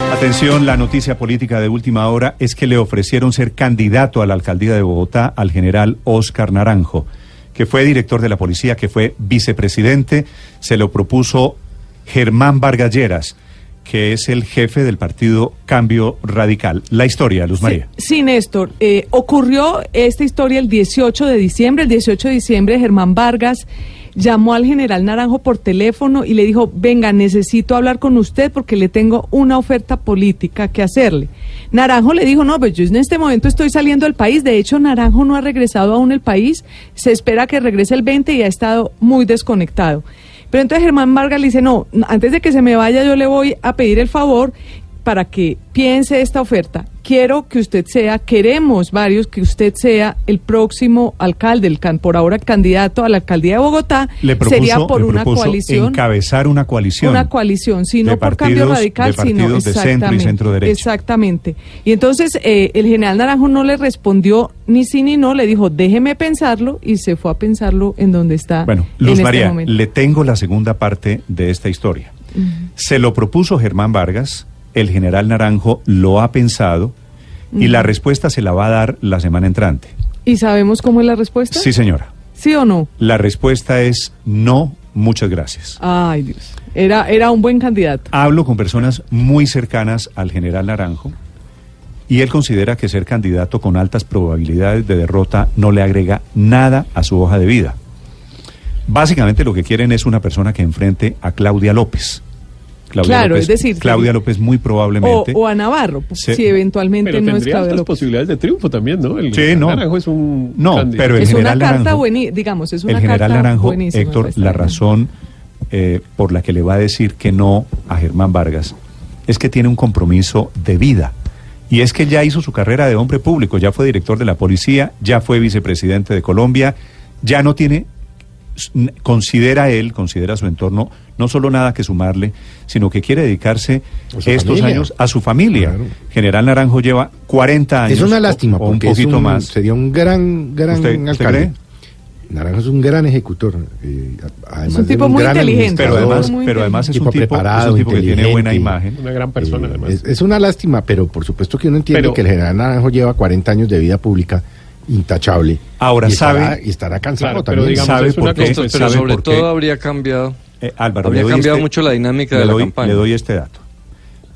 Atención, la noticia política de última hora es que le ofrecieron ser candidato a la alcaldía de Bogotá al general Oscar Naranjo, que fue director de la policía, que fue vicepresidente. Se lo propuso Germán Vargas Lleras, que es el jefe del partido Cambio Radical. La historia, Luz María. Sí, Néstor. eh, ocurrió esta historia el 18 de diciembre. El 18 de diciembre, Germán Vargas llamó al general Naranjo por teléfono y le dijo, venga, necesito hablar con usted porque le tengo una oferta política que hacerle. Naranjo le dijo, no, pues yo en este momento estoy saliendo del país. De hecho, Naranjo no ha regresado aún al país. Se espera que regrese el 20 y ha estado muy desconectado. Pero entonces Germán Vargas le dice, no, antes de que se me vaya yo le voy a pedir el favor para que piense esta oferta. Quiero que usted sea, queremos varios que usted sea el próximo alcalde, el can, por ahora candidato a la alcaldía de Bogotá. Le propuso, sería por le una coalición. encabezar una coalición. Una coalición, sí, de no por cambio radical, de sino de centro y centro derecha. Exactamente. Y entonces eh, el general Naranjo no le respondió ni sí ni no, le dijo, déjeme pensarlo y se fue a pensarlo en donde está Bueno, en Luz este María, momento. le tengo la segunda parte de esta historia. Se lo propuso Germán Vargas, el general Naranjo lo ha pensado y la respuesta se la va a dar la semana entrante. ¿Y sabemos cómo es la respuesta? Sí, señora. ¿Sí o no? La respuesta es no, muchas gracias. Ay, Dios. Era, era un buen candidato. Hablo con personas muy cercanas al general Naranjo y él considera que ser candidato con altas probabilidades de derrota no le agrega nada a su hoja de vida. Básicamente lo que quieren es una persona que enfrente a Claudia López. Claudia Claro, López- es decir, Claudia López muy probablemente. o a Navarro, pues, si eventualmente Pero no es Claudia altas López. posibilidades de triunfo también, ¿no? El Sí, no. Naranjo es un No, candidato. pero el Es una general carta Naranjo- buenísima, digamos, es una el general carta Naranjo. Héctor, la razón eh, por la que le va a decir que no a Germán Vargas es que tiene un compromiso de vida. Y es que ya hizo su carrera de hombre público, ya fue director de la policía, ya fue vicepresidente de Colombia, ya no tiene, considera él, considera su entorno, no solo nada que sumarle, sino que quiere dedicarse estos familia. años a su familia. Claro. General Naranjo lleva 40 años. Es una lástima o un porque es poquito un- más. sería un gran, gran ¿Usted- usted alcalde. cree? Naranjo es un gran ejecutor. eh, Es un tipo muy gran inteligente. Pero además, muy pero además es un tipo tipo, es preparado, un tipo que tiene buena imagen. Una gran persona, eh, además. es, es una lástima, pero por supuesto que uno entiende Pero- que el general Naranjo lleva 40 años de vida pública intachable. Ahora y estará- sabe- y estará cansado Claro, pero también. digamos, ¿Sabe es por qué? Pero ¿Sabe sobre por qué? todo habría cambiado, Eh, Álvaro, habría cambiado este- mucho la dinámica de la doy- campaña. Le doy este dato.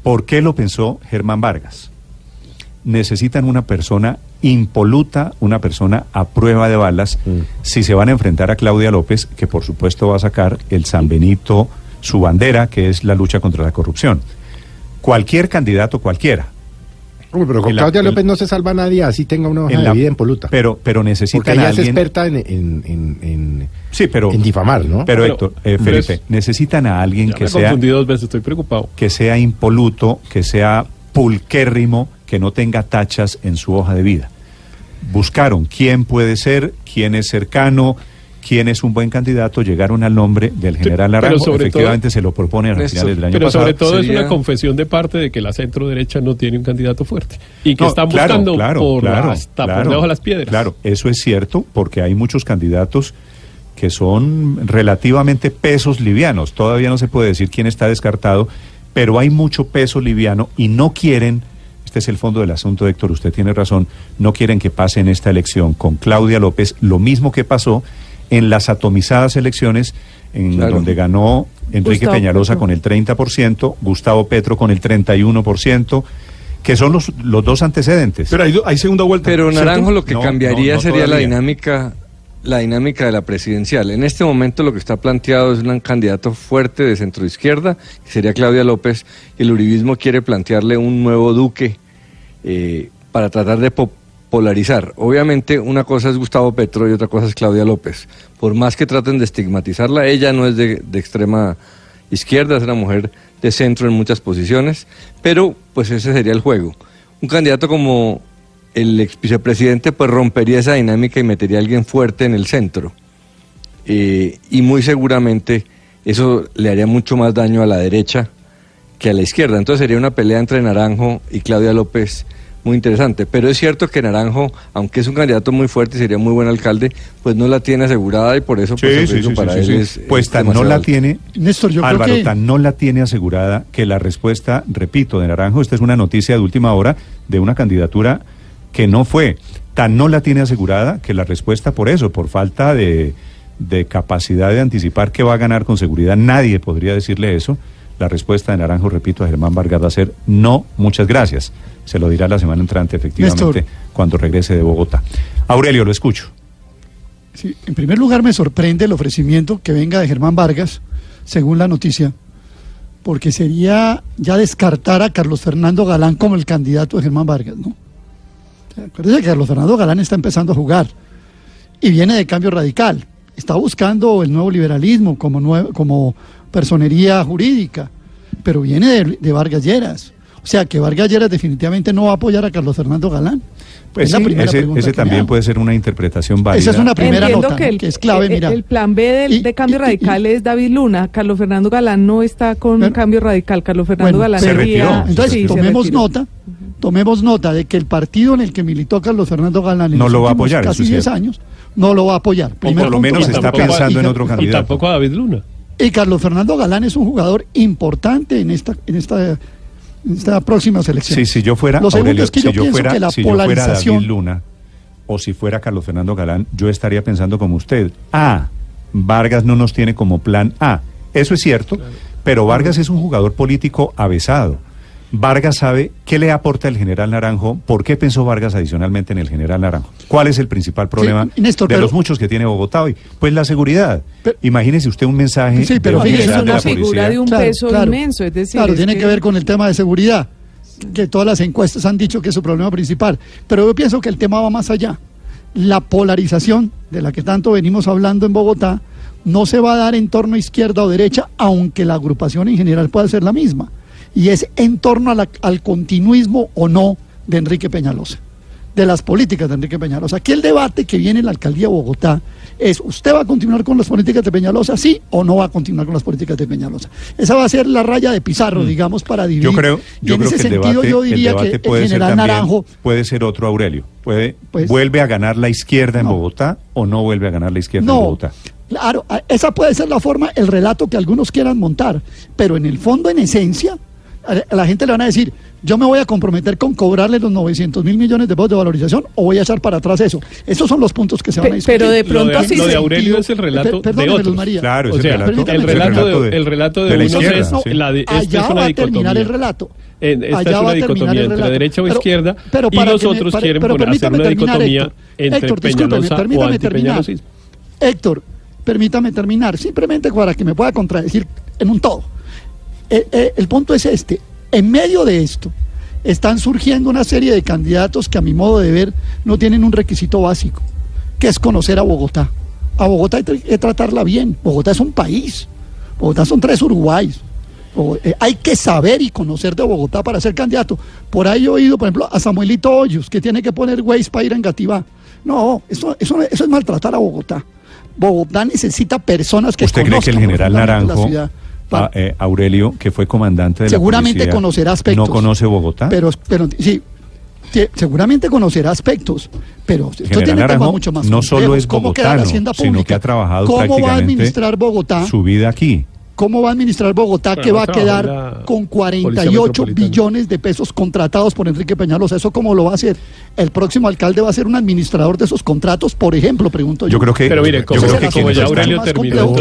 ¿Por qué lo pensó Germán Vargas? Necesitan una persona impoluta, una persona a prueba de balas, Mm. si se van a enfrentar a Claudia López, que por supuesto va a sacar el San Benito, su bandera, que es la lucha contra la corrupción. Cualquier candidato, cualquiera. Uy, pero con Claudia López no se salva nadie, así tenga una hoja en de la- vida impoluta. Pero, pero porque necesitan ella a es alguien... experta en, en, en, en- Sí, pero... en difamar, ¿no? Pero, Pero- Héctor, eh, Felipe, es- necesitan a alguien Ya que me sea... dos veces, estoy preocupado. que sea impoluto, que sea pulquérrimo, que no tenga tachas en su hoja de vida. Buscaron quién puede ser, quién es cercano, quién es un buen candidato, llegaron al nombre del general pero Naranjo, sobre efectivamente se lo proponen a Néstor, finales del año Pero pasado. sobre todo es una confesión de parte de que la centro derecha no tiene un candidato fuerte y que No, están claro, buscando claro, por claro, hasta claro, por debajo de las piedras. Claro, eso es cierto, porque hay muchos candidatos que son relativamente pesos livianos. Todavía no se puede decir quién está descartado, pero hay mucho peso liviano y no quieren, este es el fondo del asunto, Héctor, usted tiene razón, no quieren que pase en esta elección con Claudia López lo mismo que pasó en las atomizadas elecciones en Claro. donde ganó Enrique Gustavo Peñalosa Petro. con el 30%, Gustavo Petro con el 31%, que son los, los dos antecedentes. Pero hay, do- hay segunda vuelta. Pero ¿cierto? Naranjo lo que No, cambiaría no, no sería la dinámica la dinámica de la presidencial. En este momento lo que está planteado es un candidato fuerte de centro izquierda, que sería Claudia López, y el uribismo quiere plantearle un nuevo duque eh, para tratar de po- polarizar. Obviamente una cosa es Gustavo Petro y otra cosa es Claudia López. Por más que traten de estigmatizarla, ella no es de, de extrema izquierda, es una mujer de centro en muchas posiciones, pero pues ese sería el juego. Un candidato como el ex vicepresidente pues rompería esa dinámica y metería a alguien fuerte en el centro. Eh, y muy seguramente eso le haría mucho más daño a la derecha que a la izquierda. Entonces sería una pelea entre Naranjo y Claudia López muy interesante. Pero es cierto que Naranjo, aunque es un candidato muy fuerte y sería muy buen alcalde, pues no la tiene asegurada y por eso pues, para él es- Pues es tan no la alto. tiene, Néstor, yo creo Álvaro, que- tan no la tiene asegurada que la respuesta, repito, de Naranjo, esta es una noticia de última hora de una candidatura que no fue. Tan no la tiene asegurada que la respuesta por eso, por falta de, de capacidad de anticipar que va a ganar con seguridad, nadie podría decirle eso. La respuesta de Naranjo, repito, a Germán Vargas va a ser no, muchas gracias. Se lo dirá la semana entrante, efectivamente, Néstor. cuando regrese de Bogotá. Aurelio, lo escucho. Sí, en primer lugar me sorprende el ofrecimiento que venga de Germán Vargas, según la noticia, porque sería ya descartar a Carlos Fernando Galán como el candidato de Germán Vargas, ¿no? Acuérdense que Carlos Fernando Galán está empezando a jugar y viene de cambio radical. Está buscando el nuevo liberalismo como, nue- como personería jurídica, pero viene de, de Vargas Lleras. O sea que Vargas Lleras definitivamente no va a apoyar a Carlos Fernando Galán. Pues Es la sí, primera ese, pregunta ese también puede ser una interpretación válida. Esa es una primera Entiendo nota, que, el, que es clave, el- mira. el plan B del, Y- de cambio y- y- radical es David Luna. Carlos Fernando Galán no está con Bueno, cambio radical. Carlos Fernando Bueno, Galán se sería- retiró. Entonces, sí, se tomemos retiró. nota, tomemos nota de que el partido en el que militó Carlos Fernando Galán en No los lo va a apoyar, casi es 10 cierto. años no lo va a apoyar. Primer por lo menos está pensando Y en otro Y candidato. tampoco a David Luna. Y Carlos Fernando Galán es un jugador importante en esta, en esta, en esta próxima selección. Sí, si yo fuera, Lo segundo Aurelio, es que si yo yo pienso fuera, que la si yo fuera polarización- David Luna o si fuera Carlos Fernando Galán, yo estaría pensando como usted. Ah, Vargas no nos tiene como plan A. Eso es cierto, pero Vargas es un jugador político avesado. Vargas sabe qué le aporta el general Naranjo, por qué pensó Vargas adicionalmente en el general Naranjo. ¿Cuál es el principal problema Néstor, de pero- los muchos que tiene Bogotá hoy? Pues la seguridad. Pero- Imagínese usted un mensaje Sí, pero de Es de una figura policía. de un Claro, peso claro. inmenso. Es decir, Claro, es tiene que... ver con el tema de seguridad, que todas las encuestas han dicho que es su problema principal. Pero yo pienso que el tema va más allá. La polarización de la que tanto venimos hablando en Bogotá no se va a dar en torno a izquierda o derecha, aunque la agrupación en general pueda ser la misma. Y es en torno a la- al continuismo o no de Enrique Peñalosa, de las políticas de Enrique Peñalosa. Aquí el debate que viene en la alcaldía de Bogotá es, ¿usted va a continuar con las políticas de Peñalosa, sí o no va a continuar con las políticas de Peñalosa? Esa va a ser la raya de Pizarro, digamos, para dividir. Mm. Yo creo, y yo en creo ese que el sentido debate, yo el diría que el puede ser general también- Naranjo puede ser otro Aurelio. Puede, Pues- ¿Vuelve a ganar la izquierda en No. Bogotá o no vuelve a ganar la izquierda en Bogotá? claro, esa puede ser la forma, el relato que algunos quieran montar, pero en el fondo, en esencia, a la gente le van a decir, yo me voy a comprometer con cobrarle los 900 mil millones de votos de valorización o voy a echar para atrás eso. Esos son los puntos que se van a discutir. pero de Lo pronto de, sí lo de Aurelio es el relato de Luz otros. María. Claro, O es sea, el relato, el relato de, de- el relato de, de la unos es, sí. la de- esta allá es una va a terminar el relato. En- esta Allá es va una a terminar dicotomía entre relato. derecha o Pero- izquierda pero y para los que me- otros para- quieren pero poner, hacer una dicotomía Héctor. entre Héctor, Peñalosa o terminar. Héctor, permítame terminar, simplemente para que me pueda contradecir en un todo. Eh, eh, el punto es este, en medio de esto están surgiendo una serie de candidatos que a mi modo de ver no tienen un requisito básico, que es conocer a Bogotá. A Bogotá hay que tratarla bien, Bogotá es un país, Bogotá son tres Uruguayos. O, eh, hay que saber y conocer de Bogotá para ser candidato. Por ahí he oído, por ejemplo, a Samuelito Hoyos, que tiene que poner Waze para ir a Engativá. No, eso, eso, eso es maltratar a Bogotá. Bogotá necesita personas que ¿Usted cree que el conozcan general profundamente la Naranjo, ciudad. A- eh, Aurelio, que fue comandante de seguramente la conocerá aspectos. no conoce Bogotá? Pero, pero sí, seguramente conocerá aspectos, pero esto general tiene Naranjo mucho más no solo es ¿Cómo queda la bogotano, hacienda sino pública? que ha trabajado ¿Cómo va a prácticamente administrar Bogotá? su vida aquí. ¿Cómo va a administrar Bogotá Bueno, que va a en quedar la con Policía 48 Metropolitana. billones de pesos contratados por Enrique Peñalosa? ¿Eso cómo lo va a hacer? ¿El próximo alcalde va a ser un administrador de esos contratos, por ejemplo? Pregunto yo. Yo creo que, Pero mire, yo como, creo que ya Aurelio terminó.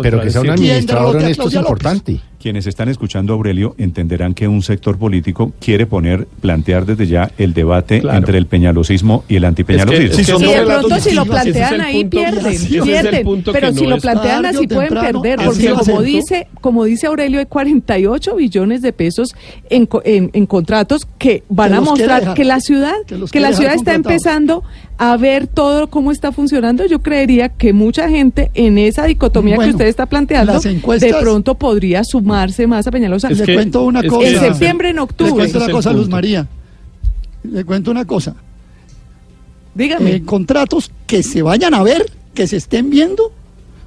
Pero que sea un ¿Quién administrador a honesto es importante. Quienes están escuchando a Aurelio entenderán que un sector político quiere poner, plantear desde ya el debate Claro. entre el peñalosismo y el antipeñalosismo. Es que- es que son Y de pronto si lo plantean ahí pierden, pierden. pero si lo plantean así pueden perder, porque como dice, como dice Aurelio, hay 48 billones de pesos en, co- en, en contratos que van Que a mostrar que la ciudad, Que que la ciudad está empezando a ver todo cómo está funcionando, yo creería que mucha gente en esa dicotomía Bueno, que usted está planteando, las encuestas- de pronto podría sumarse más a Peñalosa. Es Le que- cuento una cosa. en septiembre, en Le octubre. cuento Ese una cosa, Luz. María. Le cuento una cosa. Dígame. Eh, contratos que se vayan a ver, que se estén viendo,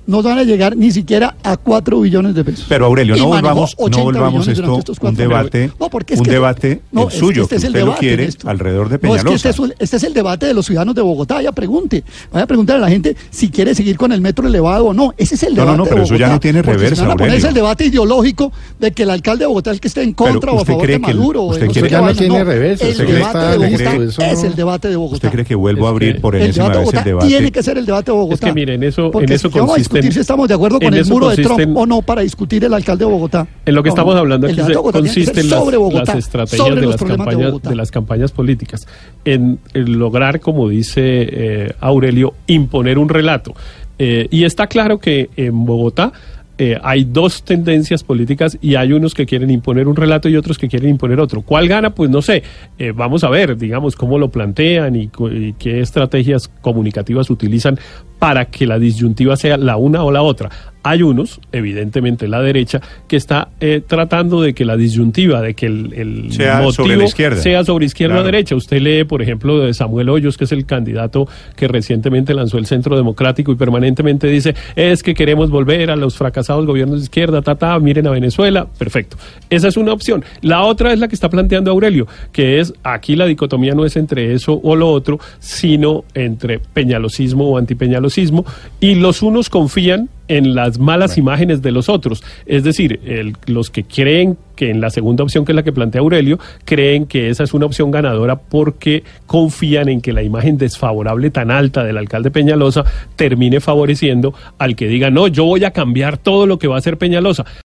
no van a llegar ni siquiera a 4 billones de pesos. Pero Aurelio, no volvamos, 80 no volvamos esto un cuatro debate. No, porque es un que- debate no, el es que suyo, este que es el usted lo debate, quiere alrededor de No, es que Peñalosa. este es, este es el debate de los ciudadanos de Bogotá. Vaya, pregunte. Vaya a preguntar a la gente si quiere seguir con el metro elevado o no. Ese es el No, no, debate no, de pero eso ya no tiene Porque si reversa, van a ponerse Aurelio. el debate ideológico de que el alcalde de Bogotá es el que esté en contra o a ¿usted favor cree de que el- Maduro. o usted cree no que- ya no tiene reversa, El usted cree debate que de está Bogotá es no- el debate de Bogotá. ¿Usted cree que vuelvo a Es abrir por enésima debate vez el debate? tiene que ser el debate de Bogotá. que, mire, en eso- en a discutir consisten- si estamos de acuerdo con en el muro de Trump consisten- o no para discutir el alcalde de Bogotá. En lo que No, estamos no. hablando aquí de que ser consisten las, sobre Bogotá, las estrategias sobre de las, de campañas, Bogotá. de las campañas políticas, en, en lograr, como dice eh, Aurelio, imponer un relato. Eh, y está claro que en Bogotá eh, hay dos tendencias políticas y hay unos que quieren imponer un relato y otros que quieren imponer otro. ¿Cuál gana? Pues no sé. Eh, vamos a ver, digamos, cómo lo plantean y, y qué estrategias comunicativas utilizan para que la disyuntiva sea la una o la otra. Hay unos, evidentemente la derecha, que está eh, tratando de que la disyuntiva, de que el, el Sea motivo sobre la izquierda. sea sobre izquierda o derecha. Usted lee, por ejemplo, de Samuel Hoyos, que es el candidato que recientemente lanzó el Centro Democrático y permanentemente dice, es que queremos volver a los fracasados gobiernos de izquierda, ta, ta, miren a Venezuela. Perfecto. Esa es una opción. La otra es la que está planteando Aurelio, que es, aquí la dicotomía no es entre eso o lo otro, sino entre peñalosismo o antipeñalosismo, y los unos confían en las malas imágenes de los otros. Es decir, el- los que creen que en la segunda opción, que es la que plantea Aurelio, creen que esa es una opción ganadora porque confían en que la imagen desfavorable tan alta del alcalde Peñalosa termine favoreciendo al que diga, no, yo voy a cambiar todo lo que va a hacer Peñalosa.